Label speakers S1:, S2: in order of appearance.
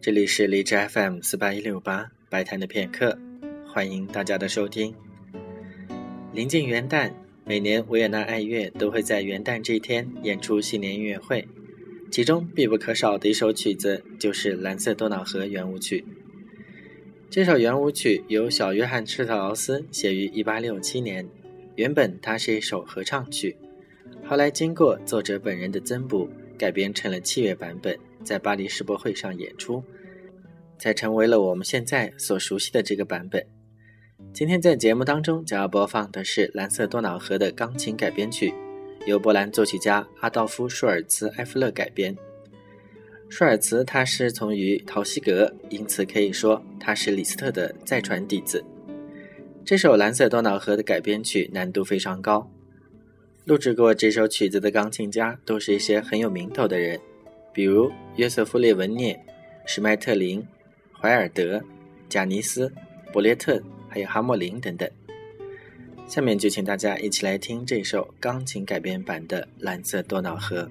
S1: 这里是荔枝 FM 四八一六八白谈的片刻，欢迎大家的收听。临近元旦，每年维也纳爱乐都会在元旦这一天演出新年音乐会，其中必不可少的一首曲子就是《蓝色多瑙河圆舞曲》。这首圆舞曲由小约翰施特劳斯写于一八六七年，原本它是一首合唱曲，后来经过作者本人的增补，改编成了器乐版本。在巴黎世博会上演出，才成为了我们现在所熟悉的这个版本。今天在节目当中将要播放的是《蓝色多瑙河》的钢琴改编曲，由波兰作曲家阿道夫·舒尔茨埃夫勒改编。舒尔茨他师从于陶希格，因此可以说他是李斯特的再传弟子。这首《蓝色多瑙河》的改编曲难度非常高，录制过这首曲子的钢琴家都是一些很有名头的人。比如约瑟夫·列文涅、史麦特林、怀尔德、贾尼斯、伯列特，还有哈莫林等等。下面就请大家一起来听这首钢琴改编版的《蓝色多瑙河》。